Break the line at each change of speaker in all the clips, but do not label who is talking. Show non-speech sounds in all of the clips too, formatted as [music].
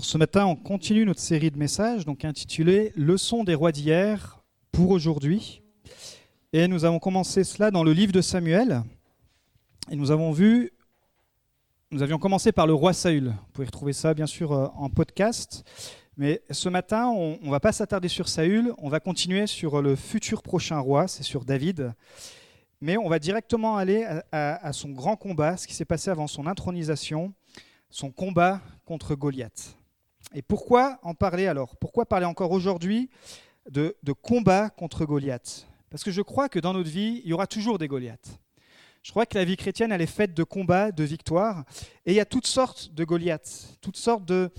ce matin, on continue notre série de messages, donc intitulée Leçon des rois d'hier pour aujourd'hui. Et nous avons commencé cela dans le livre de Samuel. Et nous avons vu, nous avions commencé par le roi Saül. Vous pouvez retrouver ça bien sûr euh, en podcast. Mais ce matin, on ne va pas s'attarder sur Saül, on va continuer sur le futur prochain roi, c'est sur David. Mais on va directement aller à, son grand combat, ce qui s'est passé avant son intronisation, son combat contre Goliath. Et pourquoi en parler alors? Pourquoi parler encore aujourd'hui de, combat contre Goliath? Parce que je crois que dans notre vie, il y aura toujours des Goliaths. Je crois que la vie chrétienne, elle est faite de combats, de victoires, et il y a toutes sortes de Goliaths, toutes sortes de,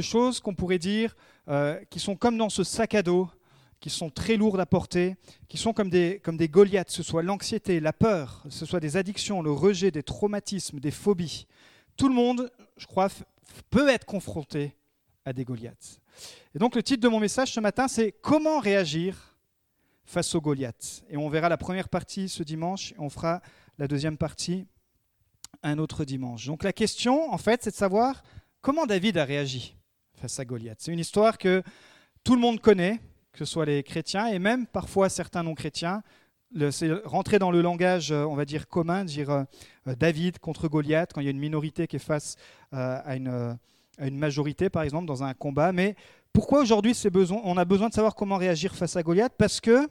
choses qu'on pourrait dire euh, qui sont comme dans ce sac à dos, qui sont très lourdes à porter, qui sont comme des, comme des Goliaths, ce soit l'anxiété, la peur, ce soit des addictions, le rejet, des traumatismes, des phobies. Tout le monde, je crois, peut être confronté à des Goliaths. Et donc le titre de mon message ce matin, c'est Comment réagir face aux Goliaths? Et on verra la première partie ce dimanche, et on fera la deuxième partie un autre dimanche. Donc la question, en fait, c'est de savoir comment David a réagi face à Goliath. C'est une histoire que tout le monde connaît, que ce soit les chrétiens et même parfois certains non-chrétiens. C'est rentrer dans le langage, euh, on va dire, commun, dire euh, euh, David contre Goliath, quand il y a une minorité qui est face à une, une majorité, par exemple, dans un combat. Mais pourquoi aujourd'hui on a besoin de savoir comment réagir face à Goliath Parce que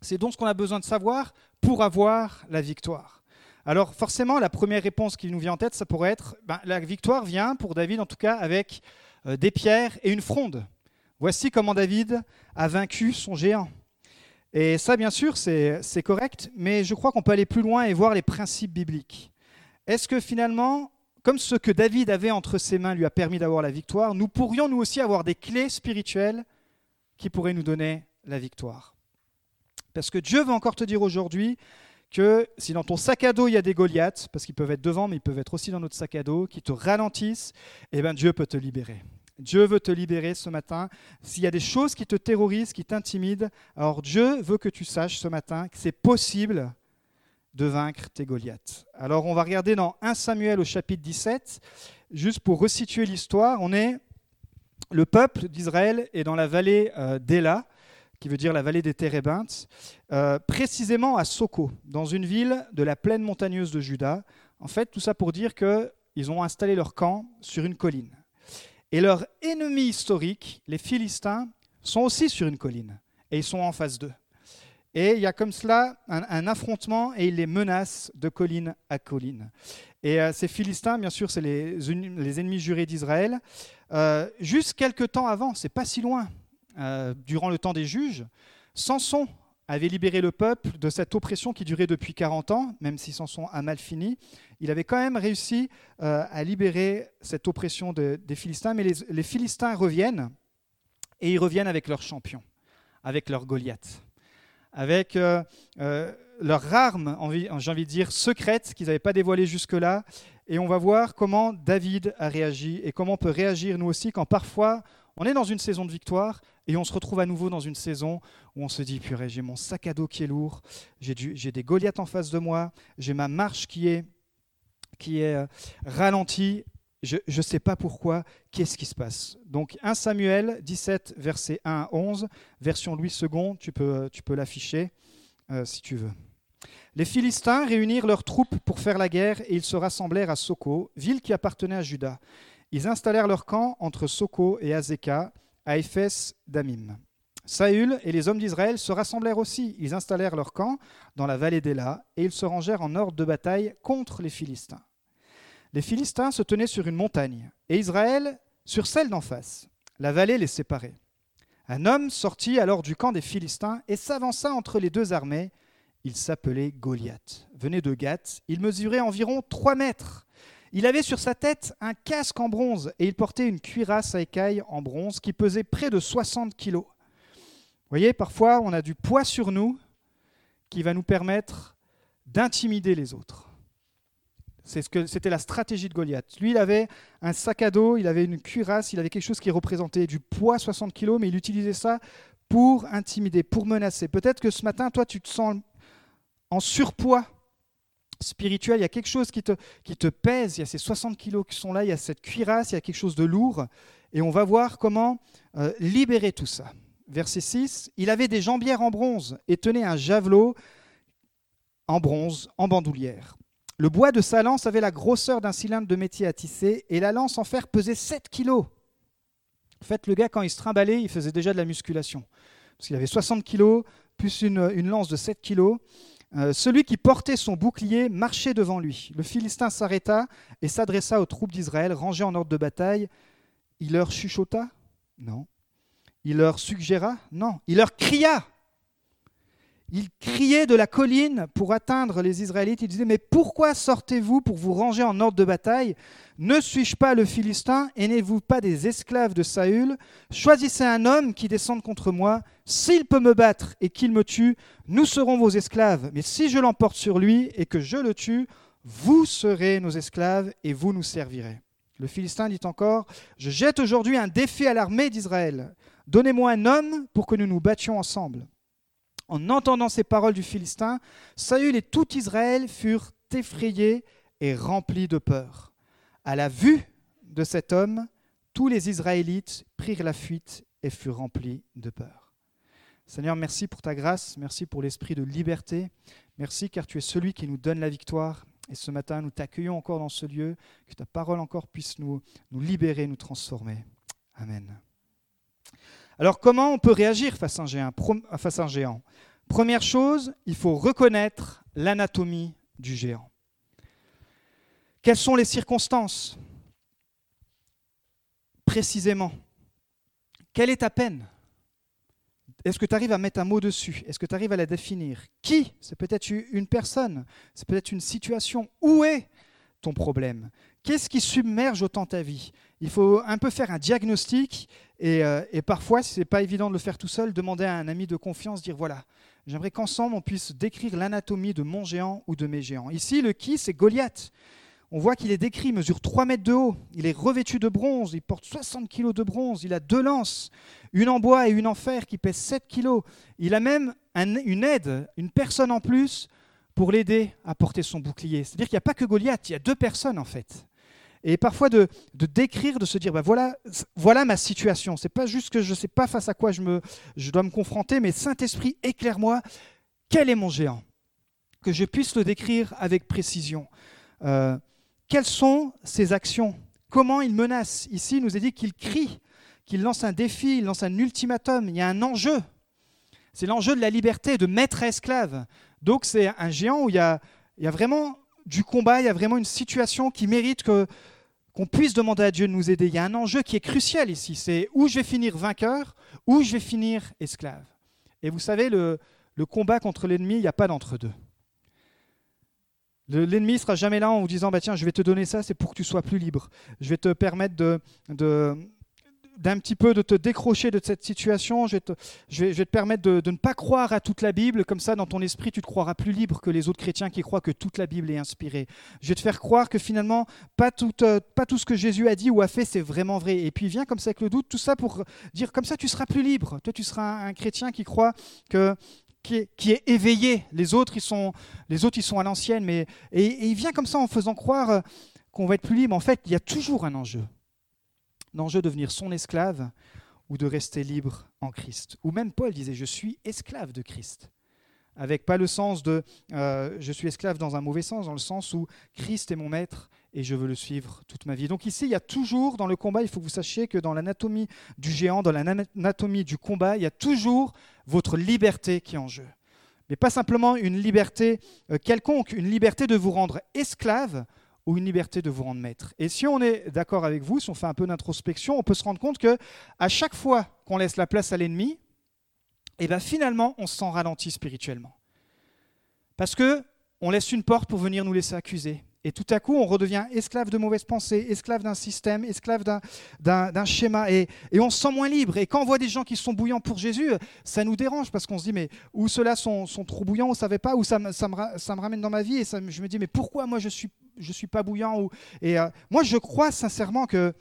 c'est donc ce qu'on a besoin de savoir pour avoir la victoire. Alors forcément, la première réponse qui nous vient en tête, ça pourrait être, ben, la victoire vient pour David en tout cas avec euh, des pierres et une fronde. Voici comment David a vaincu son géant. Et ça, bien sûr, c'est correct, mais je crois qu'on peut aller plus loin et voir les principes bibliques. Est-ce que finalement, comme ce que David avait entre ses mains lui a permis d'avoir la victoire, nous pourrions nous aussi avoir des clés spirituelles qui pourraient nous donner la victoire Parce que Dieu veut encore te dire aujourd'hui que si dans ton sac à dos il y a des Goliaths, parce qu'ils peuvent être devant, mais ils peuvent être aussi dans notre sac à dos, qui te ralentissent, eh bien Dieu peut te libérer. Dieu veut te libérer ce matin. S'il y a des choses qui te terrorisent, qui t'intimident, alors Dieu veut que tu saches ce matin que c'est possible de vaincre tes Goliaths. Alors on va regarder dans 1 Samuel au chapitre 17, juste pour resituer l'histoire. On est le peuple d'Israël est dans la vallée euh, d'Ela qui veut dire la vallée des Térébintes, euh, précisément à Soko, dans une ville de la plaine montagneuse de Juda. En fait, tout ça pour dire qu'ils ont installé leur camp sur une colline. Et leur ennemi historique, les Philistins, sont aussi sur une colline, et ils sont en face d'eux. Et il y a comme cela un, affrontement, et ils les menacent de colline à colline. Et euh, ces Philistins, bien sûr, c'est les, les, ennemis jurés d'Israël. Euh, juste quelques temps avant, c'est pas si loin, euh, durant le temps des juges, Samson avait libéré le peuple de cette oppression qui durait depuis 40 ans, même si Samson a mal fini. Il avait quand même réussi à libérer cette oppression des Philistins, mais les, Philistins reviennent, et ils reviennent avec leur champion, avec leur Goliath, avec euh, leur arme, j'ai envie de dire, secrète qu'ils n'avaient pas dévoilée jusque-là. Et on va voir comment David a réagi et comment on peut réagir nous aussi quand parfois on est dans une saison de victoire et on se retrouve à nouveau dans une saison où on se dit, purée, j'ai mon sac à dos qui est lourd, j'ai des Goliaths en face de moi, j'ai ma marche qui est, qui est euh, ralentie, je ne sais pas pourquoi, qu'est-ce qui se passe Donc 1 Samuel 17, verset 1 à 11, version Louis II, tu peux, tu peux l'afficher euh, si tu veux. Les Philistins réunirent leurs troupes pour faire la guerre et ils se rassemblèrent à Soko, ville qui appartenait à Juda. Ils installèrent leur camp entre Soko et Azeka, à Éphès d'Amim. Saül et les hommes d'Israël se rassemblèrent aussi. Ils installèrent leur camp dans la vallée d'Ela et ils se rangèrent en ordre de bataille contre les Philistins. Les Philistins se tenaient sur une montagne et Israël sur celle d'en face. La vallée les séparait. Un homme sortit alors du camp des Philistins et s'avança entre les deux armées. Il s'appelait Goliath. Venait de Gath. Il mesurait environ trois mètres. Il avait sur sa tête un casque en bronze et il portait une cuirasse à écailles en bronze qui pesait près de 60 kilos. Vous voyez, parfois on a du poids sur nous qui va nous permettre d'intimider les autres. C'est ce que c'était la stratégie de Goliath. Lui, il avait un sac à dos, il avait une cuirasse, il avait quelque chose qui représentait du poids 60 kilos, mais il utilisait ça pour intimider, pour menacer. Peut-être que ce matin, toi, tu te sens en surpoids spirituel, il y a quelque chose qui te, qui te pèse, il y a ces 60 kilos qui sont là, il y a cette cuirasse, il y a quelque chose de lourd, et on va voir comment euh, libérer tout ça. Verset 6, il avait des jambières en bronze et tenait un javelot en bronze, en bandoulière. Le bois de sa lance avait la grosseur d'un cylindre de métier à tisser, et la lance en fer pesait 7 kilos. En fait, le gars, quand il se trimballait, il faisait déjà de la musculation. Parce qu'il avait 60 kilos, plus une, lance de 7 kilos. Euh, celui qui portait son bouclier marchait devant lui. Le Philistin s'arrêta et s'adressa aux troupes d'Israël rangées en ordre de bataille. Il leur chuchota? Non. Il leur suggéra? Non. Il leur cria? Il criait de la colline pour atteindre les Israélites. Il disait, mais pourquoi sortez-vous pour vous ranger en ordre de bataille? Ne suis-je pas le Philistin et n'êtes-vous pas des esclaves de Saül? Choisissez un homme qui descende contre moi. S'il peut me battre et qu'il me tue, nous serons vos esclaves. Mais si je l'emporte sur lui et que je le tue, vous serez nos esclaves et vous nous servirez. Le Philistin dit encore, je jette aujourd'hui un défi à l'armée d'Israël. Donnez-moi un homme pour que nous nous battions ensemble. En entendant ces paroles du Philistin, Saül et tout Israël furent effrayés et remplis de peur. À la vue de cet homme, tous les Israélites prirent la fuite et furent remplis de peur. Seigneur, merci pour ta grâce, merci pour l'esprit de liberté, merci car tu es celui qui nous donne la victoire. Et ce matin, nous t'accueillons encore dans ce lieu, que ta parole encore puisse nous, nous libérer, nous transformer. Amen. Alors comment on peut réagir face à un géant, Première chose, il faut reconnaître l'anatomie du géant. Quelles sont les circonstances? Précisément. Quelle est ta peine? Est-ce que tu arrives à mettre un mot dessus? Est-ce que tu arrives à la définir? Qui? C'est peut-être une personne, c'est peut-être une situation. Où est ton problème? Qu'est-ce qui submerge autant ta vie? Il faut un peu faire un diagnostic euh, et, parfois, ce n'est pas évident de le faire tout seul, demander à un ami de confiance, dire voilà, j'aimerais qu'ensemble on puisse décrire l'anatomie de mon géant ou de mes géants. Ici, le qui, c'est Goliath. On voit qu'il est décrit, mesure 3 mètres de haut, il est revêtu de bronze, il porte 60 kilos de bronze, il a deux lances, une en bois et une en fer qui pèsent 7 kilos. Il a même une aide, une personne en plus pour l'aider à porter son bouclier. C'est-à-dire qu'il n'y a pas que Goliath, il y a deux personnes en fait et parfois de, décrire, de se dire, bah voilà, voilà ma situation. C'est pas juste que je ne sais pas face à quoi je, me, je dois me confronter, mais Saint-Esprit, éclaire-moi, quel est mon géant? Que je puisse le décrire avec précision. Euh, quelles sont ses actions? Comment il menace? Ici, il nous est dit qu'il crie, qu'il lance un défi, il lance un ultimatum. Il y a un enjeu. C'est l'enjeu de la liberté, de maître à esclave. Donc c'est un géant où il y a, il y a vraiment du combat, il y a vraiment une situation qui mérite que, qu'on puisse demander à Dieu de nous aider. Il y a un enjeu qui est crucial ici, c'est où je vais finir vainqueur, où je vais finir esclave. Et vous savez, le, combat contre l'ennemi, il n'y a pas d'entre-deux. L'ennemi ne sera jamais là en vous disant bah, Tiens, je vais te donner ça, c'est pour que tu sois plus libre. Je vais te permettre de, d'un petit peu de te décrocher de cette situation. Je vais te, permettre de, ne pas croire à toute la Bible. Comme ça, dans ton esprit, tu te croiras plus libre que les autres chrétiens qui croient que toute la Bible est inspirée. Je vais te faire croire que finalement, pas tout, euh, pas tout ce que Jésus a dit ou a fait, c'est vraiment vrai. Et puis, viens comme ça avec le doute, tout ça pour dire comme ça, tu seras plus libre. Toi, tu seras un, chrétien qui croit que qui est, éveillé. Les autres, ils sont, les autres, ils sont à l'ancienne. Mais et, et il vient comme ça en faisant croire euh, qu'on va être plus libre. En fait, il y a toujours un enjeu l'enjeu de devenir son esclave ou de rester libre en Christ. Ou même Paul disait, je suis esclave de Christ. Avec pas le sens de euh, je suis esclave dans un mauvais sens, dans le sens où Christ est mon maître et je veux le suivre toute ma vie. Donc ici, il y a toujours dans le combat, il faut que vous sachiez que dans l'anatomie du géant, dans l'anatomie du combat, il y a toujours votre liberté qui est en jeu. Mais pas simplement une liberté euh, quelconque, une liberté de vous rendre esclave ou une liberté de vous rendre maître. Et si on est d'accord avec vous, si on fait un peu d'introspection, on peut se rendre compte que à chaque fois qu'on laisse la place à l'ennemi, et eh bien finalement, on se sent ralenti spirituellement. Parce que on laisse une porte pour venir nous laisser accuser. Et tout à coup, on redevient esclave de mauvaises pensées, esclave d'un système, esclave d'un schéma, et, on se sent moins libre. Et quand on voit des gens qui sont bouillants pour Jésus, ça nous dérange parce qu'on se dit, mais où ceux-là sont, trop bouillants, on ne savait pas, ou ça, ça, me, ça, me, ramène dans ma vie, et je me dis, mais pourquoi moi je suis, je suis pas bouillant ou, Et euh, moi, je crois sincèrement que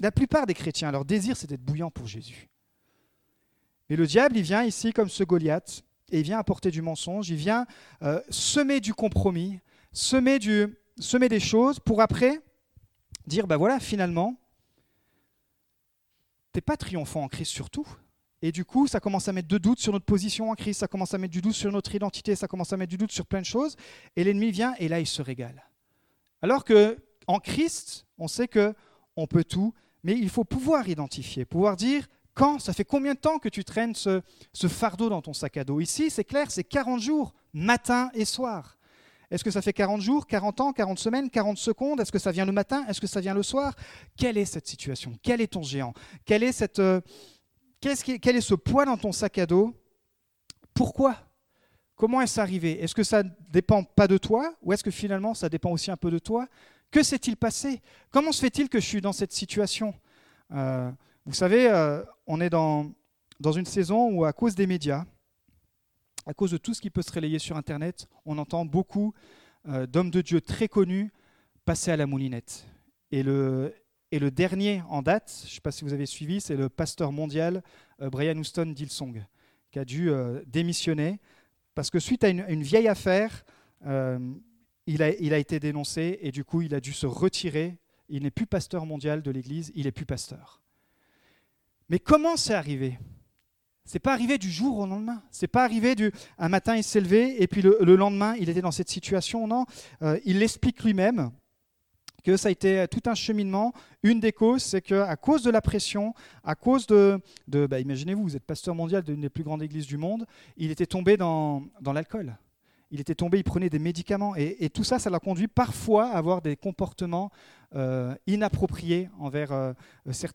la plupart des chrétiens, leur désir, c'est d'être bouillant pour Jésus. Mais le diable, il vient ici comme ce Goliath, et il vient apporter du mensonge, il vient euh, semer du compromis, semer, des choses pour après dire, ben voilà, finalement, t'es pas triomphant en Christ surtout. Et du coup, ça commence à mettre de doute sur notre position en Christ, ça commence à mettre du doute sur notre identité, ça commence à mettre du doute sur plein de choses. Et l'ennemi vient et là, il se régale. Alors que en Christ, on sait que on peut tout, mais il faut pouvoir identifier, pouvoir dire quand, ça fait combien de temps que tu traînes ce, fardeau dans ton sac à dos. Ici, c'est clair, c'est 40 jours, matin et soir. Est-ce que ça fait 40 jours, 40 ans, 40 semaines, 40 secondes? Est-ce que ça vient le matin? Est-ce que ça vient le soir? Quelle est cette situation? Quel est ton géant? Est cette, euh, quel est ce poids dans ton sac à dos? Pourquoi? Comment est-ce arrivé? Est-ce que ça ne dépend pas de toi ou est-ce que finalement ça dépend aussi un peu de toi? Que s'est-il passé? Comment se fait-il que je suis dans cette situation? Euh, Vous savez, euh, on est dans, une saison où à cause des médias, à cause de tout ce qui peut se relayer sur Internet, on entend beaucoup euh, d'hommes de Dieu très connus passer à la moulinette. Et le, et le dernier en date, je ne sais pas si vous avez suivi, c'est le pasteur mondial Brian Houston Dilsong, qui a dû démissionner parce que suite à une, vieille affaire, euh, il, a, été dénoncé et du coup il a dû se retirer. Il n'est plus pasteur mondial de l'Église, il n'est plus pasteur. Mais comment c'est arrivé? C'est pas arrivé du jour au lendemain. C'est pas arrivé du un matin il s'est levé et puis le, lendemain il était dans cette situation. Non, il l'explique lui-même que ça a été tout un cheminement. Une des causes, c'est qu'à cause de la pression, à cause de... bah, Imaginez-vous, vous êtes pasteur mondial d'une des plus grandes églises du monde, il était tombé dans, l'alcool. Il était tombé, il prenait des médicaments. Et, tout ça, ça l'a conduit parfois à avoir des comportements euh, inappropriés envers euh,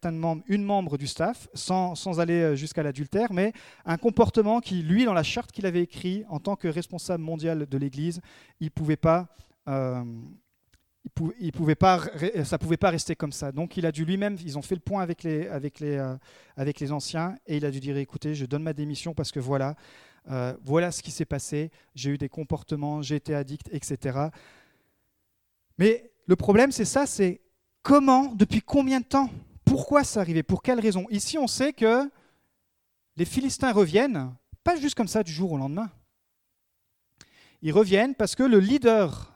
membres, une membre du staff, sans, aller euh, jusqu'à l'adultère, mais un comportement qui, lui, dans la charte qu'il avait écrit en tant que responsable mondial de l'Église, il ne pouvait pas il pouvait pas, ça pouvait pas rester comme ça. Donc il a dû lui-même, ils ont fait le point avec les, avec, les, euh, avec les anciens, et il a dû dire, écoutez, je donne ma démission parce que voilà, euh, voilà ce qui s'est passé, j'ai eu des comportements, j'ai été addict, etc. Mais le problème, c'est ça, c'est comment, depuis combien de temps, pourquoi ça arrivait, pour quelles raisons Ici, on sait que les Philistins reviennent, pas juste comme ça du jour au lendemain. Ils reviennent parce que le leader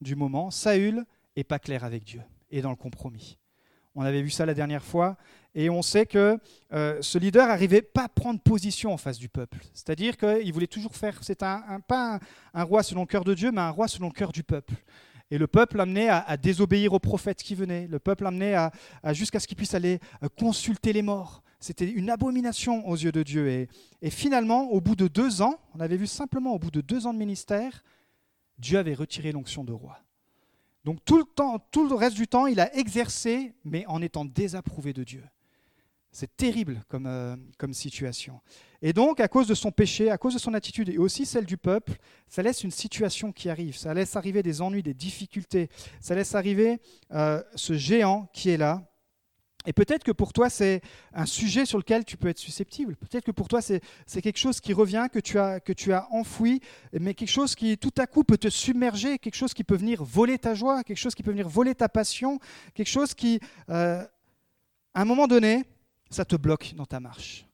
du moment, Saül est pas clair avec Dieu et dans le compromis. On avait vu ça la dernière fois, et on sait que euh, ce leader n'arrivait pas à prendre position en face du peuple. C'est-à-dire qu'il voulait toujours faire, c'est un, pas un, roi selon le cœur de Dieu, mais un roi selon le cœur du peuple. Et le peuple amenait à, désobéir aux prophètes qui venaient, le peuple amenait à, jusqu'à ce qu'il puisse aller euh, consulter les morts. C'était une abomination aux yeux de Dieu. Et, et finalement, au bout de deux ans, on avait vu simplement au bout de deux ans de ministère, Dieu avait retiré l'onction de roi. Donc tout le, temps, tout le reste du temps, il a exercé, mais en étant désapprouvé de Dieu. C'est terrible comme, euh, comme situation. Et donc, à cause de son péché, à cause de son attitude et aussi celle du peuple, ça laisse une situation qui arrive, ça laisse arriver des ennuis, des difficultés, ça laisse arriver euh, ce géant qui est là, et peut-être que pour toi, c'est un sujet sur lequel tu peux être susceptible. Peut-être que pour toi, c'est quelque chose qui revient, que tu, as, que tu as enfoui, mais quelque chose qui tout à coup peut te submerger, quelque chose qui peut venir voler ta joie, quelque chose qui peut venir voler ta passion, quelque chose qui, euh, à un moment donné, ça te bloque dans ta marche.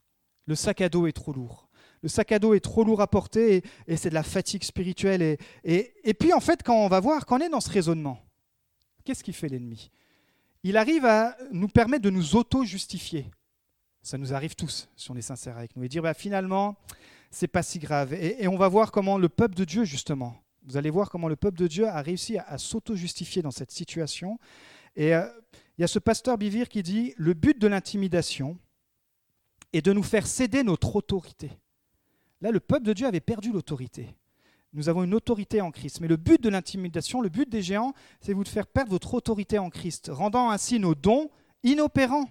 Le sac à dos est trop lourd. Le sac à dos est trop lourd à porter et, c'est de la fatigue spirituelle. Et, et, et puis, en fait, quand on va voir, quand on est dans ce raisonnement, qu'est-ce qui fait l'ennemi? Il arrive à nous permettre de nous auto-justifier. Ça nous arrive tous, si on est sincère avec nous, et dire bah, finalement, c'est pas si grave. Et, on va voir comment le peuple de Dieu, justement, vous allez voir comment le peuple de Dieu a réussi à, s'auto-justifier dans cette situation. Et euh, il y a ce pasteur Bivir qui dit le but de l'intimidation est de nous faire céder notre autorité. Là, le peuple de Dieu avait perdu l'autorité. Nous avons une autorité en Christ. Mais le but de l'intimidation, le but des géants, c'est vous de faire perdre votre autorité en Christ, rendant ainsi nos dons inopérants.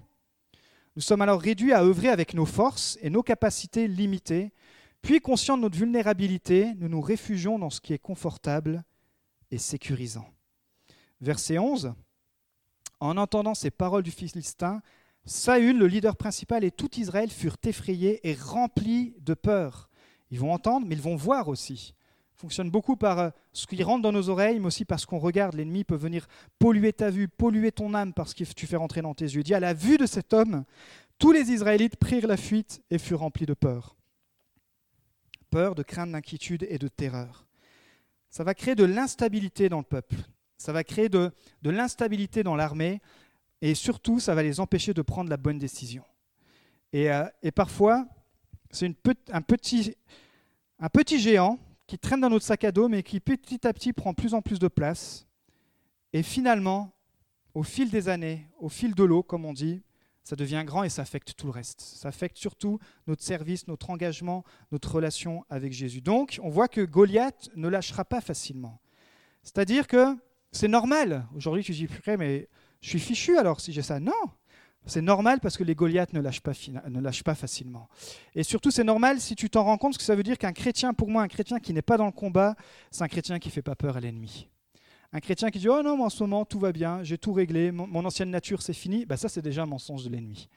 Nous sommes alors réduits à œuvrer avec nos forces et nos capacités limitées. Puis, conscients de notre vulnérabilité, nous nous réfugions dans ce qui est confortable et sécurisant. Verset 11. En entendant ces paroles du Philistin, Saül, le leader principal, et tout Israël furent effrayés et remplis de peur. Ils vont entendre, mais ils vont voir aussi fonctionne beaucoup par euh, ce qui rentre dans nos oreilles, mais aussi parce qu'on regarde. L'ennemi peut venir polluer ta vue, polluer ton âme parce que tu fais rentrer dans tes yeux. Il dit à la vue de cet homme, tous les Israélites prirent la fuite et furent remplis de peur. Peur, de crainte, d'inquiétude et de terreur. ça va créer de l'instabilité dans le peuple, ça va créer de, l'instabilité dans l'armée, et surtout, ça va les empêcher de prendre la bonne décision. Et, euh, parfois, c'est un, petit, un petit géant qui traîne dans notre sac à dos, mais qui petit à petit prend plus en plus de place. Et finalement, au fil des années, au fil de l'eau, comme on dit, ça devient grand et ça affecte tout le reste. Ça affecte surtout notre service, notre engagement, notre relation avec Jésus. Donc, on voit que Goliath ne lâchera pas facilement. C'est-à-dire que c'est normal. Aujourd'hui, tu dis, mais je suis fichu alors si j'ai ça. Non, c'est normal parce que les Goliaths ne lâchent, pas, facilement. Et surtout, c'est normal si tu t'en rends compte, parce que ça veut dire qu'un chrétien, pour moi, un chrétien qui n'est pas dans le combat, c'est un chrétien qui ne fait pas peur à l'ennemi. Un chrétien qui dit Oh non, mais en ce moment, tout va bien, j'ai tout réglé, mon, ancienne nature, c'est fini, bah, ça, c'est déjà un mensonge de l'ennemi.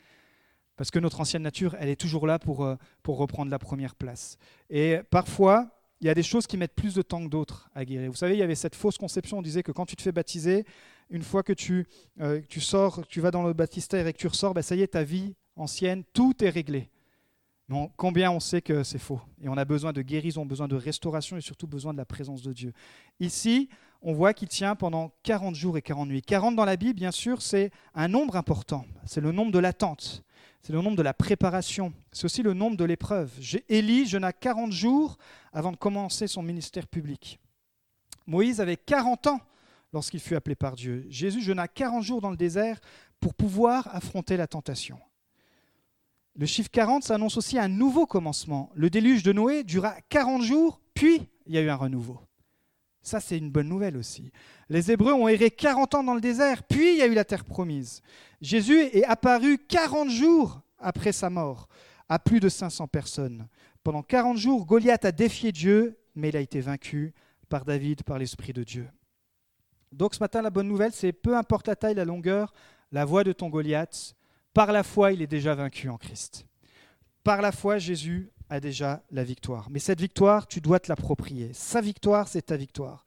Parce que notre ancienne nature, elle est toujours là pour, euh, pour reprendre la première place. Et parfois, il y a des choses qui mettent plus de temps que d'autres à guérir. Vous savez, il y avait cette fausse conception, on disait que quand tu te fais baptiser, une fois que tu, euh, tu sors, tu vas dans le baptistère et que tu ressors, bah, ça y est, ta vie ancienne, tout est réglé. Combien on sait que c'est faux? Et on a besoin de guérison, besoin de restauration et surtout besoin de la présence de Dieu. Ici, on voit qu'il tient pendant 40 jours et 40 nuits. 40 dans la Bible, bien sûr, c'est un nombre important. C'est le nombre de l'attente. C'est le nombre de la préparation. C'est aussi le nombre de l'épreuve. Élie jeûna 40 jours avant de commencer son ministère public. Moïse avait 40 ans lorsqu'il fut appelé par Dieu. Jésus jeûna 40 jours dans le désert pour pouvoir affronter la tentation. Le chiffre 40, ça annonce aussi un nouveau commencement. Le déluge de Noé dura 40 jours, puis il y a eu un renouveau. Ça, c'est une bonne nouvelle aussi. Les Hébreux ont erré 40 ans dans le désert, puis il y a eu la terre promise. Jésus est apparu 40 jours après sa mort à plus de 500 personnes. Pendant 40 jours, Goliath a défié Dieu, mais il a été vaincu par David, par l'Esprit de Dieu. Donc ce matin, la bonne nouvelle, c'est peu importe la taille, la longueur, la voix de ton Goliath, par la foi, il est déjà vaincu en Christ. Par la foi, Jésus a déjà la victoire. Mais cette victoire, tu dois te l'approprier. Sa victoire, c'est ta victoire.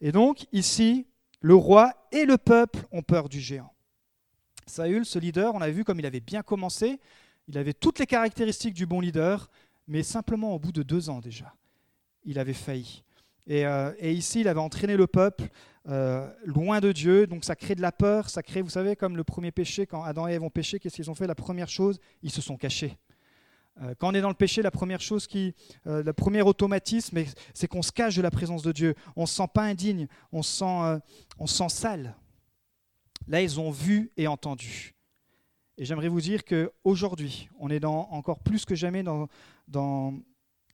Et donc, ici, le roi et le peuple ont peur du géant. Saül, ce leader, on a vu comme il avait bien commencé, il avait toutes les caractéristiques du bon leader, mais simplement au bout de deux ans déjà, il avait failli. Et, euh, ici, il avait entraîné le peuple euh, loin de Dieu, donc ça crée de la peur, ça crée, vous savez, comme le premier péché, quand Adam et Ève ont péché, qu'est-ce qu'ils ont fait? La première chose, ils se sont cachés. Euh, quand on est dans le péché, la première chose qui, euh, le premier automatisme, c'est qu'on se cache de la présence de Dieu. On ne se sent pas indigne, on se sent, euh, on sent sale. Là, ils ont vu et entendu. Et j'aimerais vous dire qu'aujourd'hui, on est dans, encore plus que jamais dans, dans,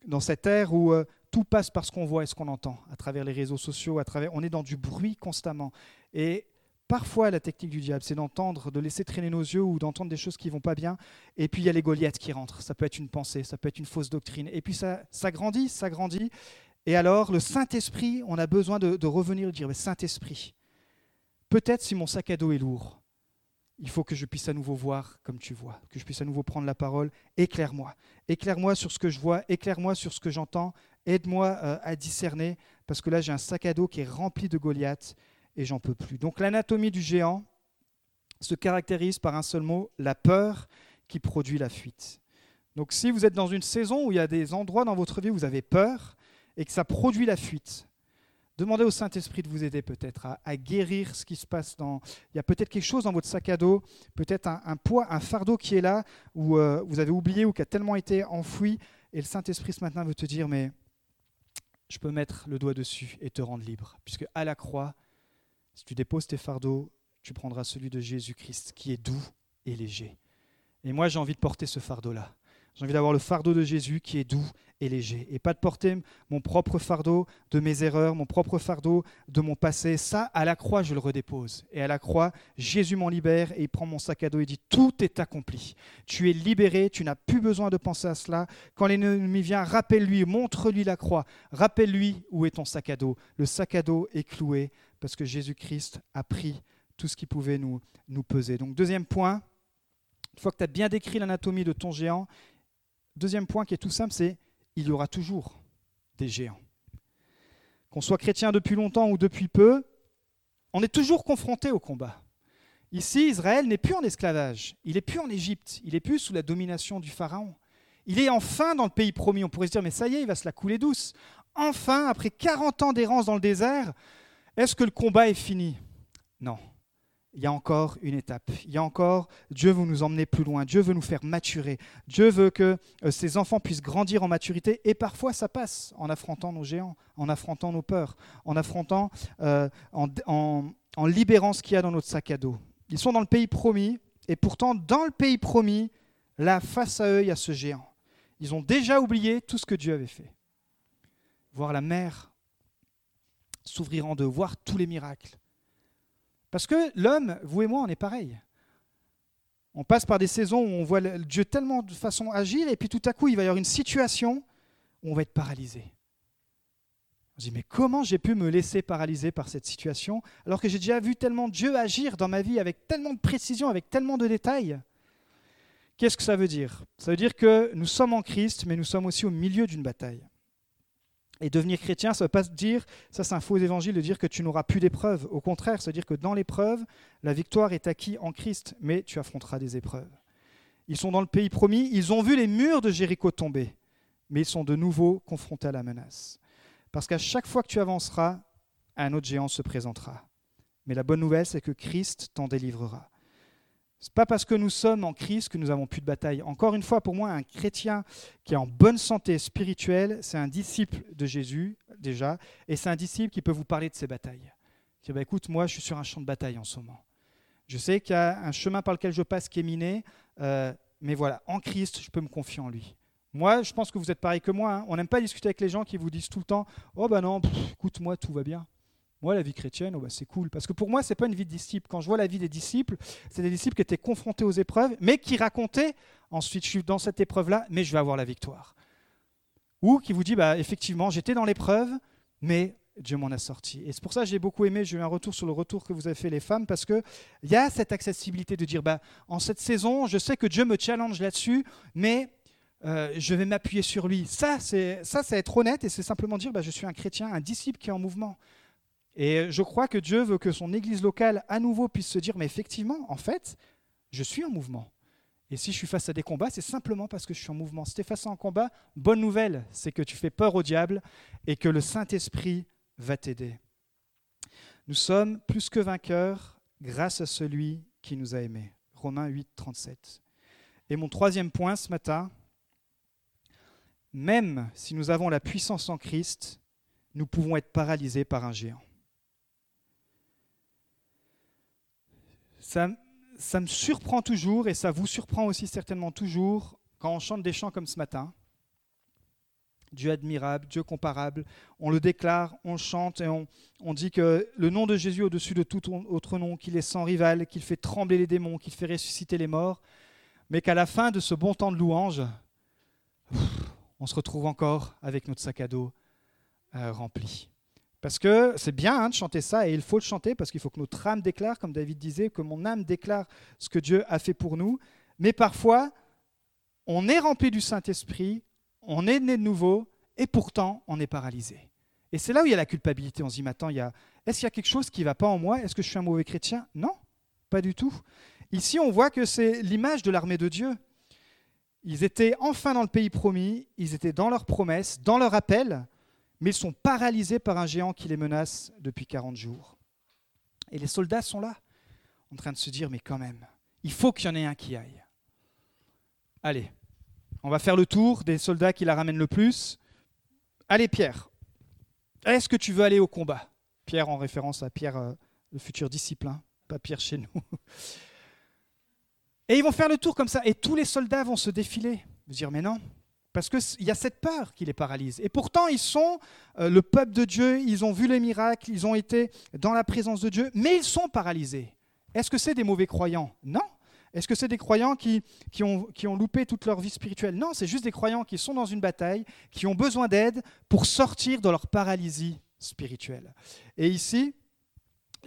dans cette ère où tout passe par ce qu'on voit et ce qu'on entend, à travers les réseaux sociaux, à travers, on est dans du bruit constamment. Et Parfois, la technique du diable, c'est d'entendre, de laisser traîner nos yeux ou d'entendre des choses qui vont pas bien. Et puis, il y a les Goliaths qui rentrent. Ça peut être une pensée, ça peut être une fausse doctrine. Et puis, ça, grandit, ça grandit. Et alors, le Saint-Esprit, on a besoin de, revenir et dire Saint-Esprit, peut-être si mon sac à dos est lourd, il faut que je puisse à nouveau voir comme tu vois, que je puisse à nouveau prendre la parole. Éclaire-moi. Éclaire-moi sur ce que je vois, éclaire-moi sur ce que j'entends. Aide-moi euh, à discerner, parce que là, j'ai un sac à dos qui est rempli de Goliaths et j'en peux plus. Donc l'anatomie du géant se caractérise par un seul mot, la peur qui produit la fuite. Donc si vous êtes dans une saison où il y a des endroits dans votre vie où vous avez peur et que ça produit la fuite, demandez au Saint-Esprit de vous aider peut-être à, guérir ce qui se passe dans... Il y a peut-être quelque chose dans votre sac à dos, peut-être un, poids, un fardeau qui est là, où euh, vous avez oublié ou qui a tellement été enfoui, et le Saint-Esprit ce matin veut te dire, mais je peux mettre le doigt dessus et te rendre libre, puisque à la croix, si tu déposes tes fardeaux, tu prendras celui de Jésus-Christ qui est doux et léger. Et moi, j'ai envie de porter ce fardeau-là. J'ai envie d'avoir le fardeau de Jésus qui est doux et léger. Et pas de porter mon propre fardeau de mes erreurs, mon propre fardeau de mon passé. Ça, à la croix, je le redépose. Et à la croix, Jésus m'en libère et il prend mon sac à dos et dit, tout est accompli. Tu es libéré, tu n'as plus besoin de penser à cela. Quand l'ennemi vient, rappelle-lui, montre-lui la croix. Rappelle-lui où est ton sac à dos. Le sac à dos est cloué parce que Jésus-Christ a pris tout ce qui pouvait nous, nous peser. Donc deuxième point, une fois que tu as bien décrit l'anatomie de ton géant, deuxième point qui est tout simple, c'est il y aura toujours des géants. Qu'on soit chrétien depuis longtemps ou depuis peu, on est toujours confronté au combat. Ici, Israël n'est plus en esclavage, il n'est plus en Égypte, il n'est plus sous la domination du Pharaon. Il est enfin dans le pays promis. On pourrait se dire, mais ça y est, il va se la couler douce. enfin, après 40 ans d'errance dans le désert, est-ce que le combat est fini? Non. Il y a encore une étape. Il y a encore, Dieu veut nous emmener plus loin. Dieu veut nous faire maturer. Dieu veut que euh, ses enfants puissent grandir en maturité. Et parfois, ça passe en affrontant nos géants, en affrontant nos peurs, en affrontant, euh, en libérant ce qu'il y a dans notre sac à dos. Ils sont dans le pays promis. Et pourtant, dans le pays promis, là, face à eux, il y a ce géant. Ils ont déjà oublié tout ce que Dieu avait fait. Voir la mer s'ouvrir en deux, voir tous les miracles. Parce que l'homme, vous et moi, on est pareil. On passe par des saisons où on voit Dieu tellement de façon agir, et puis tout à coup, il va y avoir une situation où on va être paralysé. On se dit, mais comment j'ai pu me laisser paralyser par cette situation alors que j'ai déjà vu tellement Dieu agir dans ma vie avec tellement de précision, avec tellement de détails? Qu'est-ce que ça veut dire? Ça veut dire que nous sommes en Christ, mais nous sommes aussi au milieu d'une bataille. Et devenir chrétien, ça ne veut pas dire, ça c'est un faux évangile, de dire que tu n'auras plus d'épreuves. Au contraire, ça veut dire que dans l'épreuve, la victoire est acquise en Christ, mais tu affronteras des épreuves. Ils sont dans le pays promis, ils ont vu les murs de Jéricho tomber, mais ils sont de nouveau confrontés à la menace. Parce qu'à chaque fois que tu avanceras, un autre géant se présentera. Mais la bonne nouvelle, c'est que Christ t'en délivrera. N'est pas parce que nous sommes en Christ que nous avons plus de bataille. Encore une fois, pour moi, un chrétien qui est en bonne santé spirituelle, c'est un disciple de Jésus déjà, et c'est un disciple qui peut vous parler de ses batailles. Qui bah, écoute, moi, je suis sur un champ de bataille en ce moment. Je sais qu'il y a un chemin par lequel je passe qui est miné, euh, mais voilà, en Christ, je peux me confier en lui. Moi, je pense que vous êtes pareil que moi. Hein. On n'aime pas discuter avec les gens qui vous disent tout le temps Oh ben non, écoute, moi, tout va bien. Moi, la vie chrétienne, oh bah, c'est cool. Parce que pour moi, ce n'est pas une vie de disciple. Quand je vois la vie des disciples, c'est des disciples qui étaient confrontés aux épreuves, mais qui racontaient ensuite, je suis dans cette épreuve-là, mais je vais avoir la victoire. Ou qui vous dit bah, effectivement, j'étais dans l'épreuve, mais Dieu m'en a sorti. Et c'est pour ça que j'ai beaucoup aimé, j'ai eu un retour sur le retour que vous avez fait les femmes, parce qu'il y a cette accessibilité de dire bah, en cette saison, je sais que Dieu me challenge là-dessus, mais euh, je vais m'appuyer sur lui. Ça, c'est être honnête et c'est simplement dire, je suis un chrétien, un disciple qui est en mouvement. Et je crois que Dieu veut que son Église locale à nouveau puisse se dire, mais effectivement, en fait, je suis en mouvement. Et si je suis face à des combats, c'est simplement parce que je suis en mouvement. Si tu es face à un combat, bonne nouvelle, c'est que tu fais peur au diable et que le Saint-Esprit va t'aider. Nous sommes plus que vainqueurs grâce à celui qui nous a aimés. Romains 8, 37. Et mon troisième point ce matin, même si nous avons la puissance en Christ, nous pouvons être paralysés par un géant. Ça, me surprend toujours, et ça vous surprend aussi certainement toujours, quand on chante des chants comme ce matin. Dieu admirable, Dieu comparable. On le déclare, on chante et on, on dit que le nom de Jésus au-dessus de tout autre nom, qu'il est sans rival, qu'il fait trembler les démons, qu'il fait ressusciter les morts, mais qu'à la fin de ce bon temps de louange, on se retrouve encore avec notre sac à dos euh, rempli. Parce que c'est bien hein, de chanter ça, et il faut le chanter, parce qu'il faut que notre âme déclare, comme David disait, que mon âme déclare ce que Dieu a fait pour nous. Mais parfois, on est rempli du Saint-Esprit, on est né de nouveau, et pourtant, on est paralysé. Et c'est là où il y a la culpabilité. On se dit, mais attends, est-ce qu'il y a quelque chose qui ne va pas en moi? Est-ce que je suis un mauvais chrétien? Non, pas du tout. Ici, on voit que c'est l'image de l'armée de Dieu. Ils étaient enfin dans le pays promis, ils étaient dans leur promesse, dans leur appel, mais ils sont paralysés par un géant qui les menace depuis 40 jours. Et les soldats sont là, en train de se dire, mais quand même, il faut qu'il y en ait un qui aille. Allez, on va faire le tour des soldats qui la ramènent le plus. Allez, Pierre, est-ce que tu veux aller au combat? Pierre en référence à Pierre, euh, le futur disciple, hein, pas Pierre chez nous. [laughs] Et ils vont faire le tour comme ça, et tous les soldats vont se défiler. Vous dire, mais non, parce qu'il y a cette peur qui les paralyse. Et pourtant, ils sont euh, le peuple de Dieu, ils ont vu les miracles, ils ont été dans la présence de Dieu, mais ils sont paralysés. Est-ce que c'est des mauvais croyants? Non. Est-ce que c'est des croyants qui, qui, ont, qui ont loupé toute leur vie spirituelle? Non, c'est juste des croyants qui sont dans une bataille, qui ont besoin d'aide pour sortir de leur paralysie spirituelle. Et ici,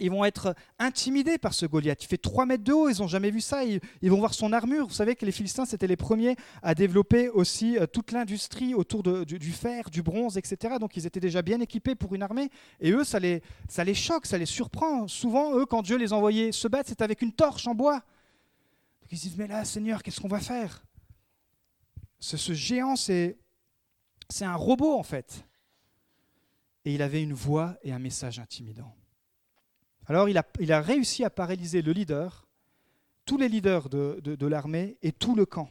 ils vont être intimidés par ce Goliath. Il fait 3 mètres de haut, ils n'ont jamais vu ça. Ils, vont voir son armure. Vous savez que les Philistins, c'était les premiers à développer aussi euh, toute l'industrie autour du, fer, du bronze, etc. Donc ils étaient déjà bien équipés pour une armée. Et eux, ça les, choque, ça les surprend. Souvent, eux, quand Dieu les envoyait se battre, c'était avec une torche en bois. Donc ils se disent, mais là, Seigneur, qu'est-ce qu'on va faire? Ce, ce géant, c'est un robot, en fait. et il avait une voix et un message intimidant. Alors il a, réussi à paralyser le leader, tous les leaders de, de, l'armée et tout le camp.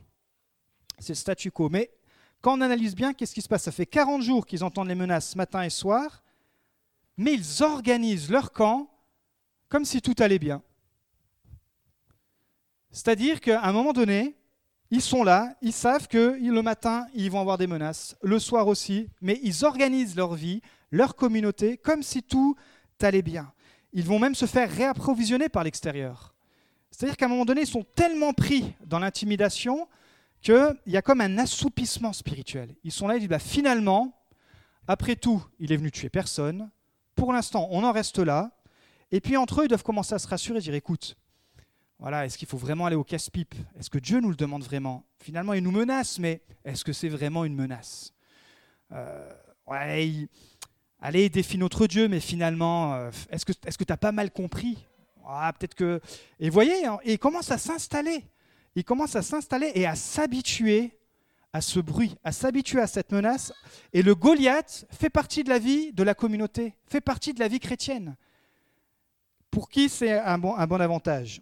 C'est statu quo. Mais quand on analyse bien, qu'est-ce qui se passe? Ça fait 40 jours qu'ils entendent les menaces matin et soir, mais ils organisent leur camp comme si tout allait bien. C'est-à-dire qu'à un moment donné, ils sont là, ils savent que le matin, ils vont avoir des menaces, le soir aussi, mais ils organisent leur vie, leur communauté, comme si tout allait bien. Ils vont même se faire réapprovisionner par l'extérieur. C'est-à-dire qu'à un moment donné, ils sont tellement pris dans l'intimidation qu'il y a comme un assoupissement spirituel. Ils sont là, ils disent bah, finalement, après tout, il est venu tuer personne. Pour l'instant, on en reste là. Et puis entre eux, ils doivent commencer à se rassurer, dire écoute, voilà, est-ce qu'il faut vraiment aller au casse-pipe? Est-ce que Dieu nous le demande vraiment? Finalement, il nous menace, mais est-ce que c'est vraiment une menace? Euh, ouais, allez, défie notre Dieu, mais finalement, euh, est-ce que tu as pas mal compris? Ah, Peut-être que. Et voyez, hein, il commence à s'installer. Il commence à s'installer et à s'habituer à ce bruit, à s'habituer à cette menace. Et le Goliath fait partie de la vie de la communauté, fait partie de la vie chrétienne. Pour qui c'est un bon, un bon avantage?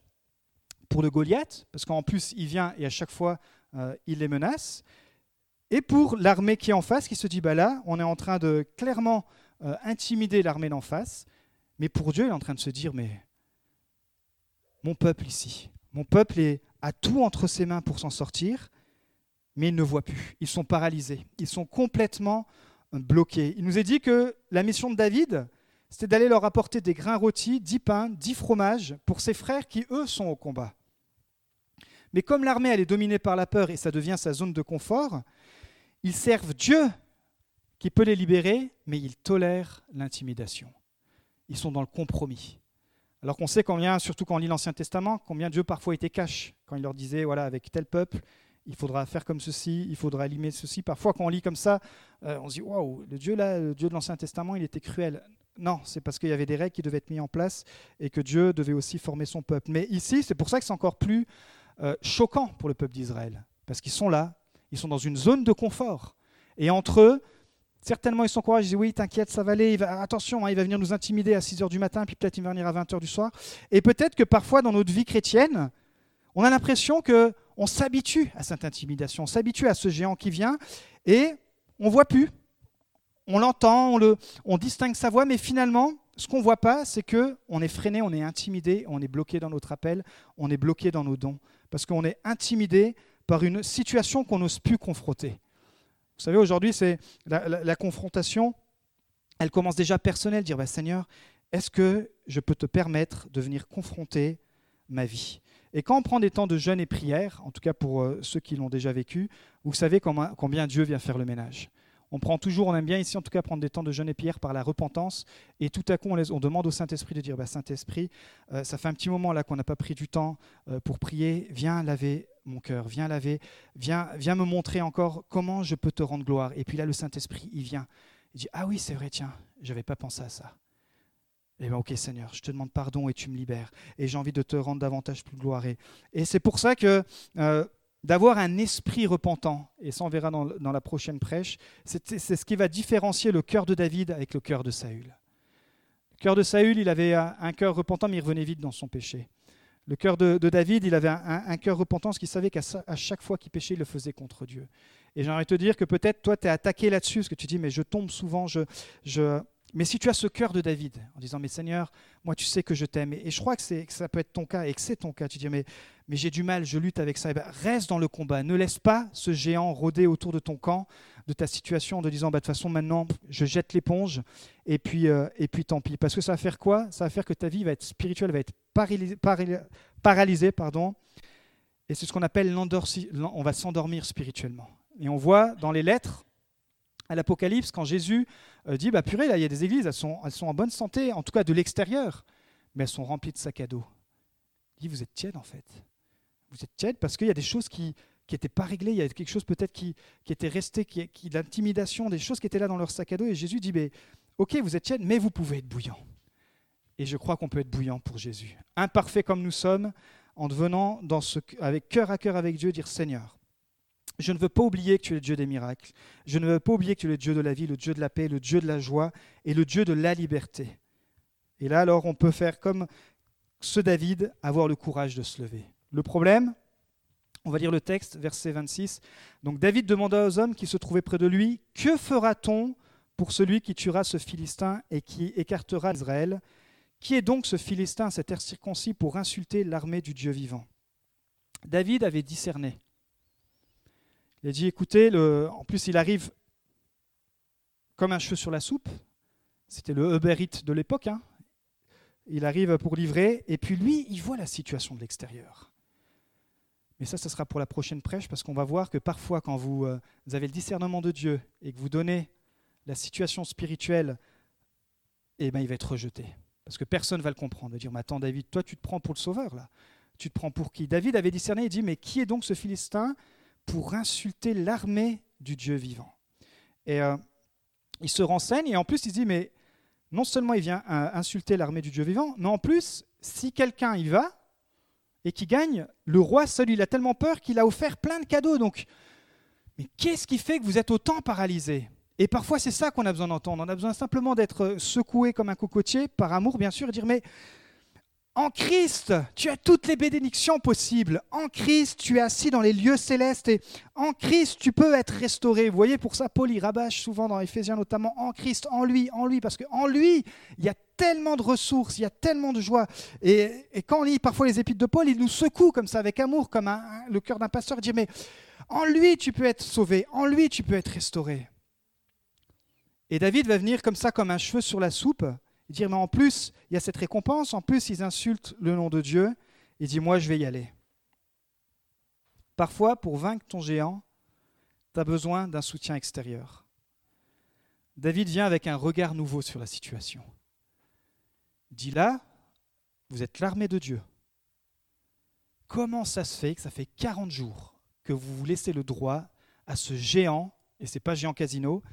Pour le Goliath, parce qu'en plus il vient et à chaque fois euh, il les menace. Et pour l'armée qui est en face, qui se dit, bah là, on est en train de clairement euh, intimider l'armée d'en face, mais pour Dieu, il est en train de se dire, mais mon peuple ici, mon peuple est, a tout entre ses mains pour s'en sortir, mais ils ne voient plus, ils sont paralysés, ils sont complètement euh, bloqués. Il nous est dit que la mission de David, c'était d'aller leur apporter des grains rôtis, dix pains, dix fromages pour ses frères qui, eux, sont au combat. Mais comme l'armée, elle est dominée par la peur et ça devient sa zone de confort, ils servent Dieu qui peut les libérer, mais ils tolèrent l'intimidation. Ils sont dans le compromis. Alors qu'on sait combien, surtout quand on lit l'Ancien Testament, combien Dieu parfois était cash, quand il leur disait, voilà, avec tel peuple, il faudra faire comme ceci, il faudra allumer ceci. Parfois, quand on lit comme ça, euh, on se dit, waouh, le Dieu là, Dieu de l'Ancien Testament, il était cruel. Non, c'est parce qu'il y avait des règles qui devaient être mises en place et que Dieu devait aussi former son peuple. Mais ici, c'est pour ça que c'est encore plus euh, choquant pour le peuple d'Israël, parce qu'ils sont là, ils sont dans une zone de confort. Et entre eux, Certainement, ils sont courageux, ils disent oui, t'inquiète, ça va aller, attention, hein, il va venir nous intimider à 6h du matin, puis peut-être il va venir à 20h du soir. Et peut-être que parfois, dans notre vie chrétienne, on a l'impression que on s'habitue à cette intimidation, on s'habitue à ce géant qui vient, et on voit plus. On l'entend, on, le, on distingue sa voix, mais finalement, ce qu'on ne voit pas, c'est que on est freiné, on est intimidé, on est bloqué dans notre appel, on est bloqué dans nos dons, parce qu'on est intimidé par une situation qu'on n'ose plus confronter. Vous savez, aujourd'hui, c'est la, confrontation, elle commence déjà personnelle, dire bah, Seigneur, est-ce que je peux te permettre de venir confronter ma vie? Et quand on prend des temps de jeûne et prière, en tout cas pour euh, ceux qui l'ont déjà vécu, vous savez combien, Dieu vient faire le ménage. On prend toujours, on aime bien ici en tout cas prendre des temps de jeûne et prière par la repentance, et tout à coup on, demande au Saint-Esprit de dire bah, Saint-Esprit, euh, ça fait un petit moment là qu'on n'a pas pris du temps euh, pour prier, viens laver mon cœur, viens laver, viens, viens me montrer encore comment je peux te rendre gloire. Et puis là, le Saint-Esprit, il vient. Il dit, ah oui, c'est vrai, tiens, je n'avais pas pensé à ça. Eh bien, ok, Seigneur, je te demande pardon et tu me libères. Et j'ai envie de te rendre davantage plus gloire. Et, c'est pour ça que euh, d'avoir un esprit repentant, et ça on verra dans, la prochaine prêche, c'est ce qui va différencier le cœur de David avec le cœur de Saül. Le cœur de Saül, il avait un cœur repentant, mais il revenait vite dans son péché. Le cœur de, David, il avait un, cœur repentant, parce qu'il savait qu'à chaque fois qu'il péchait, il le faisait contre Dieu. Et j'aimerais te dire que peut-être toi, tu es attaqué là-dessus, parce que tu dis, mais je tombe souvent, je, je... Mais si tu as ce cœur de David, en disant, mais Seigneur, moi tu sais que je t'aime, et, je crois que, ça peut être ton cas, et que c'est ton cas, tu dis, mais, mais j'ai du mal, je lutte avec ça, et eh ben, reste dans le combat, ne laisse pas ce géant rôder autour de ton camp, de ta situation, en te disant, bah, de toute façon, maintenant, je jette l'éponge, et puis, euh, et puis tant pis. Parce que ça va faire quoi? Ça va faire que ta vie va être spirituelle, va être paralysé, pardon. Et c'est ce qu'on appelle l'endorci. On va s'endormir spirituellement. Et on voit dans les lettres à l'Apocalypse, quand Jésus euh, dit bah purée, là, il y a des églises, elles sont, elles sont en bonne santé, en tout cas de l'extérieur, mais elles sont remplies de sacs à dos. Il dit Vous êtes tiède en fait. Vous êtes tiède parce qu'il y a des choses qui n'étaient pas réglées, il y a quelque chose peut-être qui, qui était resté, qui, qui, l'intimidation, des choses qui étaient là dans leur sac à dos. Et Jésus dit mais, Ok, vous êtes tiède, mais vous pouvez être bouillant. Et je crois qu'on peut être bouillant pour Jésus. Imparfait comme nous sommes, en devenant avec cœur à cœur avec Dieu, dire Seigneur, Je ne veux pas oublier que tu es le Dieu des miracles. Je ne veux pas oublier que tu es le Dieu de la vie, le Dieu de la paix, le Dieu de la joie et le Dieu de la liberté. Et là, alors, on peut faire comme ce David, avoir le courage de se lever. Le problème, on va lire le texte, verset 26. Donc David demanda aux hommes qui se trouvaient près de lui, Que fera-t-on pour celui qui tuera ce Philistin et qui écartera Israël? Qui est donc ce Philistin, cet air circoncis, pour insulter l'armée du Dieu vivant? David avait discerné. Il a dit, écoutez, en plus il arrive comme un cheveu sur la soupe. C'était le Uber de l'époque. Hein. Il arrive pour livrer, et puis lui, il voit la situation de l'extérieur. Mais ça, ce sera pour la prochaine prêche, parce qu'on va voir que parfois, quand vous, euh, vous, avez le discernement de Dieu et que vous donnez la situation spirituelle, eh ben, il va être rejeté. Parce que personne ne va le comprendre. De dire, mais attends, David, toi, tu te prends pour le sauveur, là. Tu te prends pour qui? David avait discerné, il dit, mais qui est donc ce Philistin? Pour insulter l'armée du Dieu vivant Et euh, il se renseigne, et en plus, il dit, mais non seulement il vient insulter l'armée du Dieu vivant, mais en plus, si quelqu'un y va et qui gagne, le roi seul, il a tellement peur qu'il a offert plein de cadeaux. Donc, mais qu'est-ce qui fait que vous êtes autant paralysé? Et parfois, c'est ça qu'on a besoin d'entendre. On a besoin simplement d'être secoué comme un cocotier, par amour, bien sûr, et dire mais en Christ, tu as toutes les bénédictions possibles. En Christ, tu es assis dans les lieux célestes et en Christ, tu peux être restauré. Vous voyez, pour ça, Paul y rabâche souvent dans Éphésiens notamment en Christ, en lui, en lui, parce qu'en lui, il y a tellement de ressources, il y a tellement de joie. Et, quand on lit parfois les épîtres de Paul, il nous secoue comme ça, avec amour, comme le cœur d'un pasteur, dit, mais en lui, tu peux être sauvé, en lui, tu peux être restauré. Et David va venir comme ça, comme un cheveu sur la soupe, il dit, mais en plus, il y a cette récompense, en plus, ils insultent le nom de Dieu. Il dit, moi, je vais y aller. Parfois, pour vaincre ton géant, tu as besoin d'un soutien extérieur. David vient avec un regard nouveau sur la situation. Il dit là, vous êtes l'armée de Dieu. Comment ça se fait que ça fait 40 jours que vous vous laissez le droit à ce géant, et ce n'est pas géant casino,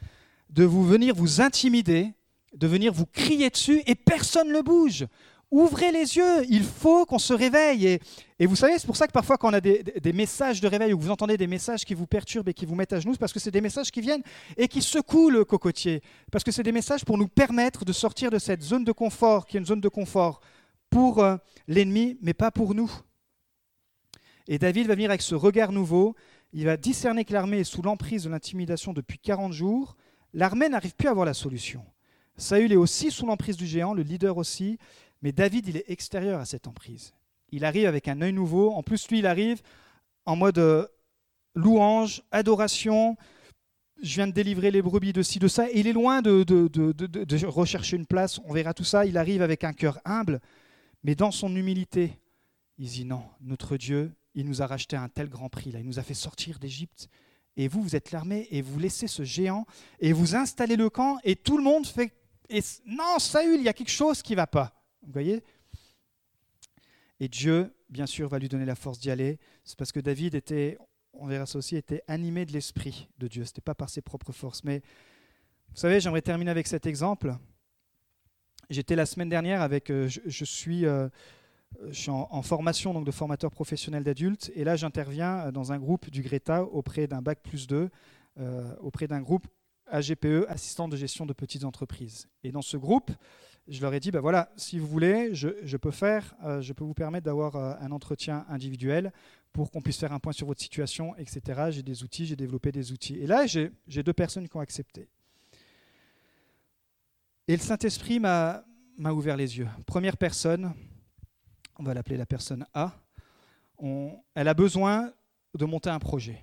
de vous venir vous intimider de venir vous crier dessus et personne ne bouge. Ouvrez les yeux, il faut qu'on se réveille. Et, vous savez, c'est pour ça que parfois quand on a des, messages de réveil ou vous entendez des messages qui vous perturbent et qui vous mettent à genoux, parce que c'est des messages qui viennent et qui secouent le cocotier. Parce que c'est des messages pour nous permettre de sortir de cette zone de confort, qui est une zone de confort pour euh, l'ennemi, mais pas pour nous. Et David va venir avec ce regard nouveau. Il va discerner que l'armée est sous l'emprise de l'intimidation depuis 40 jours. L'armée n'arrive plus à avoir la solution. Saül est aussi sous l'emprise du géant, le leader aussi, mais David, il est extérieur à cette emprise. Il arrive avec un œil nouveau. En plus, lui, il arrive en mode euh, louange, adoration. Je viens de délivrer les brebis de ci, de ça. Et il est loin de, rechercher une place. On verra tout ça. Il arrive avec un cœur humble, mais dans son humilité, il dit non, notre Dieu, il nous a racheté un tel grand prix. Là. Il nous a fait sortir d'Égypte. Et vous, vous êtes l'armée et vous laissez ce géant et vous installez le camp et tout le monde fait et non, Saül, il y a quelque chose qui ne va pas. Vous voyez? Et Dieu, bien sûr, va lui donner la force d'y aller. C'est parce que David était, on verra ça aussi, était animé de l'esprit de Dieu. Ce n'était pas par ses propres forces. Mais vous savez, j'aimerais terminer avec cet exemple. J'étais la semaine dernière avec, euh, je, suis, euh, je suis en, formation donc de formateur professionnel d'adultes, et là j'interviens dans un groupe du Greta auprès d'un bac plus 2, euh, auprès d'un groupe AGPE, assistant de gestion de petites entreprises. Et dans ce groupe, je leur ai dit, ben voilà, si vous voulez, je, peux faire, euh, je peux vous permettre d'avoir euh, un entretien individuel pour qu'on puisse faire un point sur votre situation, etc. J'ai des outils, j'ai développé des outils. Et là, j'ai deux personnes qui ont accepté. Et le Saint-Esprit m'a ouvert les yeux. Première personne, on va l'appeler la personne A, elle a besoin de monter un projet.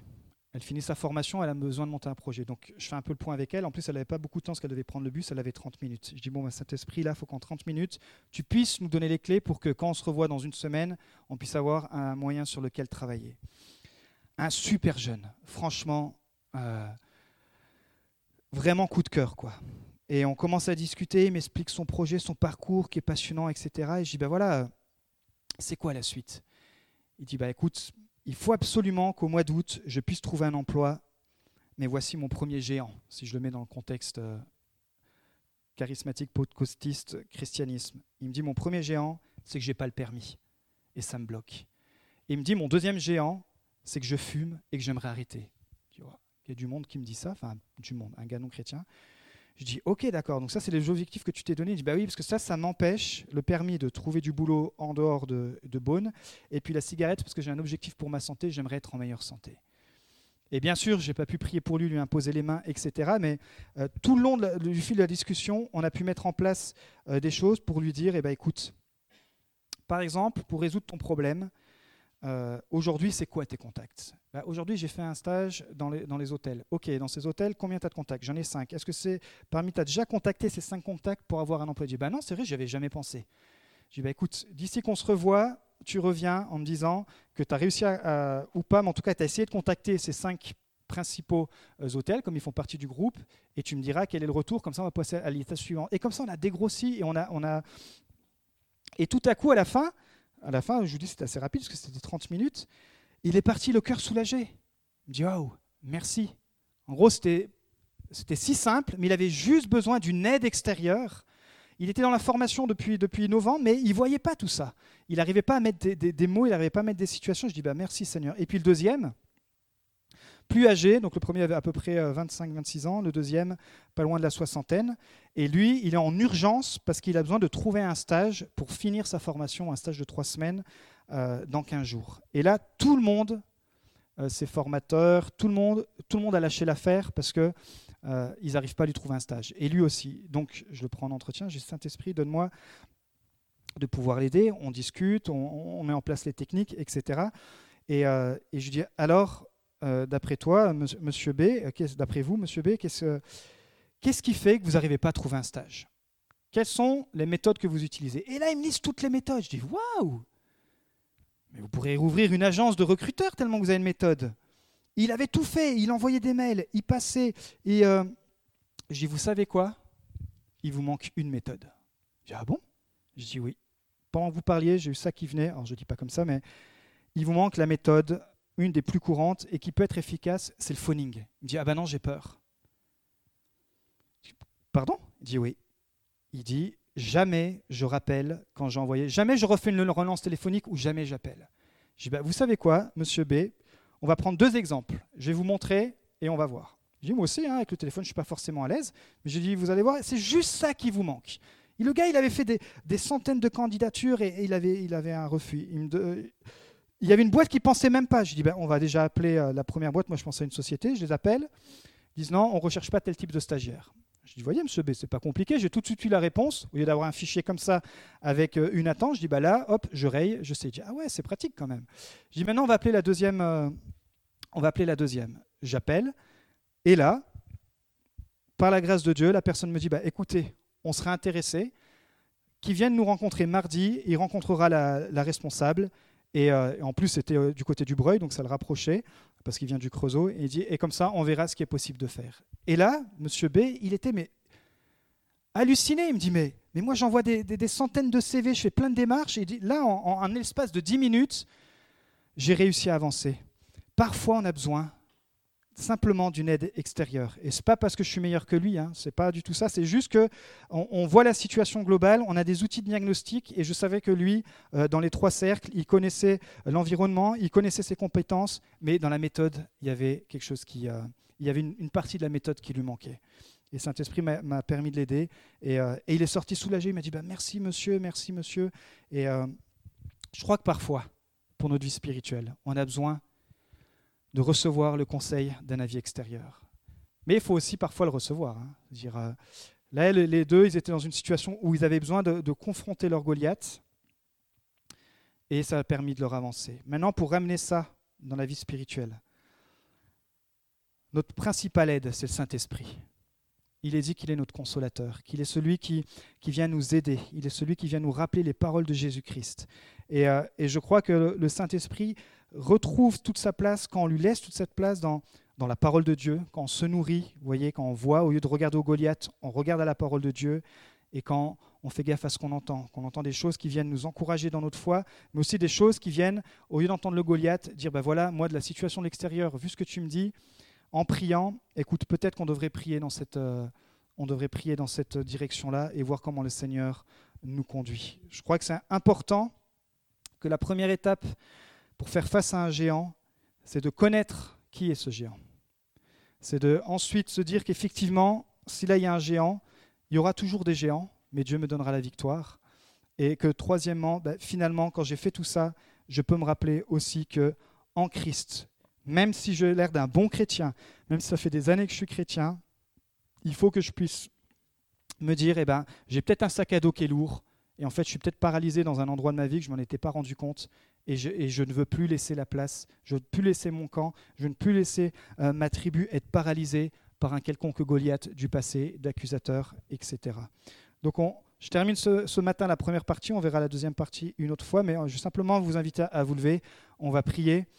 Elle finit sa formation, elle a besoin de monter un projet. Donc je fais un peu le point avec elle. En plus, elle n'avait pas beaucoup de temps parce qu'elle devait prendre le bus, elle avait 30 minutes. Je dis, bon, bah, cet esprit-là, il faut qu'en 30 minutes, tu puisses nous donner les clés pour que quand on se revoit dans une semaine, on puisse avoir un moyen sur lequel travailler. Un super jeune, franchement, euh, vraiment coup de cœur, quoi. Et on commence à discuter, il m'explique son projet, son parcours qui est passionnant, etc. Et je dis, ben voilà, c'est quoi la suite? Il dit, bah écoute, il faut absolument qu'au mois d'août, je puisse trouver un emploi, mais voici mon premier géant, si je le mets dans le contexte euh, charismatique, podcastiste, christianisme. Il me dit, mon premier géant, c'est que je n'ai pas le permis, et ça me bloque. il me dit, mon deuxième géant, c'est que je fume et que j'aimerais arrêter. Il y a du monde qui me dit ça, enfin du monde, un gars non chrétien. Je dis ok d'accord, donc ça c'est les objectifs que tu t'es donné. Il dit bah oui parce que ça ça m'empêche le permis de trouver du boulot en dehors de, de Beaune et puis la cigarette parce que j'ai un objectif pour ma santé, j'aimerais être en meilleure santé. Et bien sûr, je n'ai pas pu prier pour lui, lui imposer les mains, etc. Mais euh, tout le long du fil de la discussion, on a pu mettre en place euh, des choses pour lui dire, eh ben, écoute, par exemple, pour résoudre ton problème, euh, aujourd'hui, c'est quoi tes contacts? Bah, Aujourd'hui, j'ai fait un stage dans les, hôtels. Ok, dans ces hôtels, combien tu as de contacts? J'en ai cinq. Est-ce que c'est parmi, tu as déjà contacté ces cinq contacts pour avoir un emploi Je dis, bah non, c'est vrai, je avais jamais pensé. Je dis, bah, écoute, d'ici qu'on se revoit, tu reviens en me disant que tu as réussi ou pas, mais en tout cas, tu as essayé de contacter ces cinq principaux euh, hôtels, comme ils font partie du groupe, et tu me diras quel est le retour, comme ça on va passer à l'état suivant. Et comme ça, on a dégrossi et on a, on a... Et tout à coup, à la fin, à la fin, je vous dis c'était assez rapide, parce que c'était 30 minutes, il est parti le cœur soulagé. Il me dit, oh, merci. En gros, c'était si simple, mais il avait juste besoin d'une aide extérieure il était dans la formation depuis, depuis novembre, mais il ne voyait pas tout ça. Il n'arrivait pas à mettre des, mots, il n'arrivait pas à mettre des situations. Je dis bah, merci Seigneur. Et puis le deuxième, plus âgé, donc le premier avait à peu près 25-26 euh, ans, le deuxième pas loin de la soixantaine. Et lui, il est en urgence parce qu'il a besoin de trouver un stage pour finir sa formation, un stage de trois semaines euh, dans 15 jours. Et là, tout le monde, euh, ses formateurs, tout le monde, tout le monde a lâché l'affaire parce que ils n'arrivent pas à lui trouver un stage. Et lui aussi. Donc, je le prends en entretien, j'ai Saint-Esprit, donne-moi de pouvoir l'aider, on discute, on, met en place les techniques, etc. Euh, et, je dis, alors, euh, d'après toi, monsieur B, d'après vous, monsieur B, qu'est-ce, qu'est-ce qui fait que vous n'arrivez pas à trouver un stage? Quelles sont les méthodes que vous utilisez? Et là, il me liste toutes les méthodes. Je dis, waouh Mais vous pourrez rouvrir une agence de recruteurs tellement que vous avez une méthode. Il avait tout fait, il envoyait des mails, il passait. Et euh, je dis, vous savez quoi? Il vous manque une méthode. Je dis, ah bon? Je dis, oui. Pendant que vous parliez, j'ai eu ça qui venait, alors je ne dis pas comme ça, mais il vous manque la méthode, une des plus courantes et qui peut être efficace, c'est le phoning. Il me dit, ah ben non, j'ai peur. Pardon? Il dit, oui. Il dit, jamais je rappelle quand j'ai envoyé, jamais je refais une relance téléphonique ou jamais j'appelle. Je dis, bah, vous savez quoi, monsieur B, on va prendre deux exemples. Je vais vous montrer et on va voir. Je dis, moi aussi, hein, avec le téléphone, je ne suis pas forcément à l'aise. Mais je dis, vous allez voir, c'est juste ça qui vous manque. Le gars, il avait fait des, centaines de candidatures et, il, avait, il avait un refus. Il, y avait une boîte qui pensait même pas. Je dis, ben, on va déjà appeler euh, la première boîte. Moi, je pensais à une société. Je les appelle. Ils disent, non, on ne recherche pas tel type de stagiaire. Je dis, voyez, monsieur B, c'est pas compliqué. J'ai tout de suite eu la réponse. Au lieu d'avoir un fichier comme ça avec euh, une attente, je dis, bah là, hop, je raye, je sais. Dis, ah ouais, c'est pratique quand même. Je dis, maintenant, on va appeler la deuxième, euh, on va appeler la deuxième. J'appelle, et là, par la grâce de Dieu, la personne me dit, bah, écoutez, on serait intéressé, qui vienne nous rencontrer mardi, il rencontrera la, responsable, euh, et, en plus c'était euh, du côté du Breuil, donc ça le rapprochait, parce qu'il vient du Creusot, et il dit, et comme ça, on verra ce qui est possible de faire. Et là, monsieur B, il était mais halluciné, il me dit, mais, mais moi j'envoie des, centaines de CV, je fais plein de démarches, et dit, là, en, en un espace de 10 minutes, j'ai réussi à avancer. Parfois, on a besoin simplement d'une aide extérieure. Et c'est pas parce que je suis meilleur que lui, hein, c'est pas du tout ça. C'est juste que on, voit la situation globale, on a des outils de diagnostic, et je savais que lui, euh, dans les trois cercles, il connaissait l'environnement, il connaissait ses compétences, mais dans la méthode, il y avait quelque chose qui, euh, il y avait une, partie de la méthode qui lui manquait. Et Saint-Esprit m'a permis de l'aider, et, euh, et, il est sorti soulagé. Il m'a dit bah, merci monsieur, merci monsieur. Et je crois que parfois, pour notre vie spirituelle, on a besoin de recevoir le conseil d'un avis extérieur. Mais il faut aussi parfois le recevoir. Hein. Euh, là, les deux, ils étaient dans une situation où ils avaient besoin de, confronter leur Goliath, et ça a permis de leur avancer. Maintenant, pour ramener ça dans la vie spirituelle, notre principale aide, c'est le Saint-Esprit. Il est dit qu'il est notre consolateur, qu'il est celui qui, vient nous aider, il est celui qui vient nous rappeler les paroles de Jésus-Christ. Et, euh, et, je crois que le Saint-Esprit retrouve toute sa place, quand on lui laisse toute cette place dans, dans la parole de Dieu, quand on se nourrit, voyez, quand on voit, au lieu de regarder au Goliath, on regarde à la parole de Dieu, et quand on fait gaffe à ce qu'on entend, qu'on entend des choses qui viennent nous encourager dans notre foi, mais aussi des choses qui viennent, au lieu d'entendre le Goliath, dire, ben voilà, moi de la situation de l'extérieur, vu ce que tu me dis, en priant, écoute, peut-être qu'on devrait prier dans cette, euh, on devrait prier dans cette direction-là et voir comment le Seigneur nous conduit. Je crois que c'est important que la première étape pour faire face à un géant, c'est de connaître qui est ce géant. C'est de ensuite se dire qu'effectivement, si là il y a un géant, il y aura toujours des géants, mais Dieu me donnera la victoire. Et que troisièmement, ben, finalement, quand j'ai fait tout ça, je peux me rappeler aussi que en Christ, même si j'ai l'air d'un bon chrétien, même si ça fait des années que je suis chrétien, il faut que je puisse me dire, eh ben, j'ai peut-être un sac à dos qui est lourd, et en fait, je suis peut-être paralysé dans un endroit de ma vie que je m'en étais pas rendu compte, et je, ne veux plus laisser la place, je ne veux plus laisser mon camp, je ne veux plus laisser euh, ma tribu être paralysée par un quelconque Goliath du passé, d'accusateur, etc. Donc on, je termine ce, matin la première partie, on verra la deuxième partie une autre fois, mais euh, je vais simplement vous inviter à vous lever, on va prier.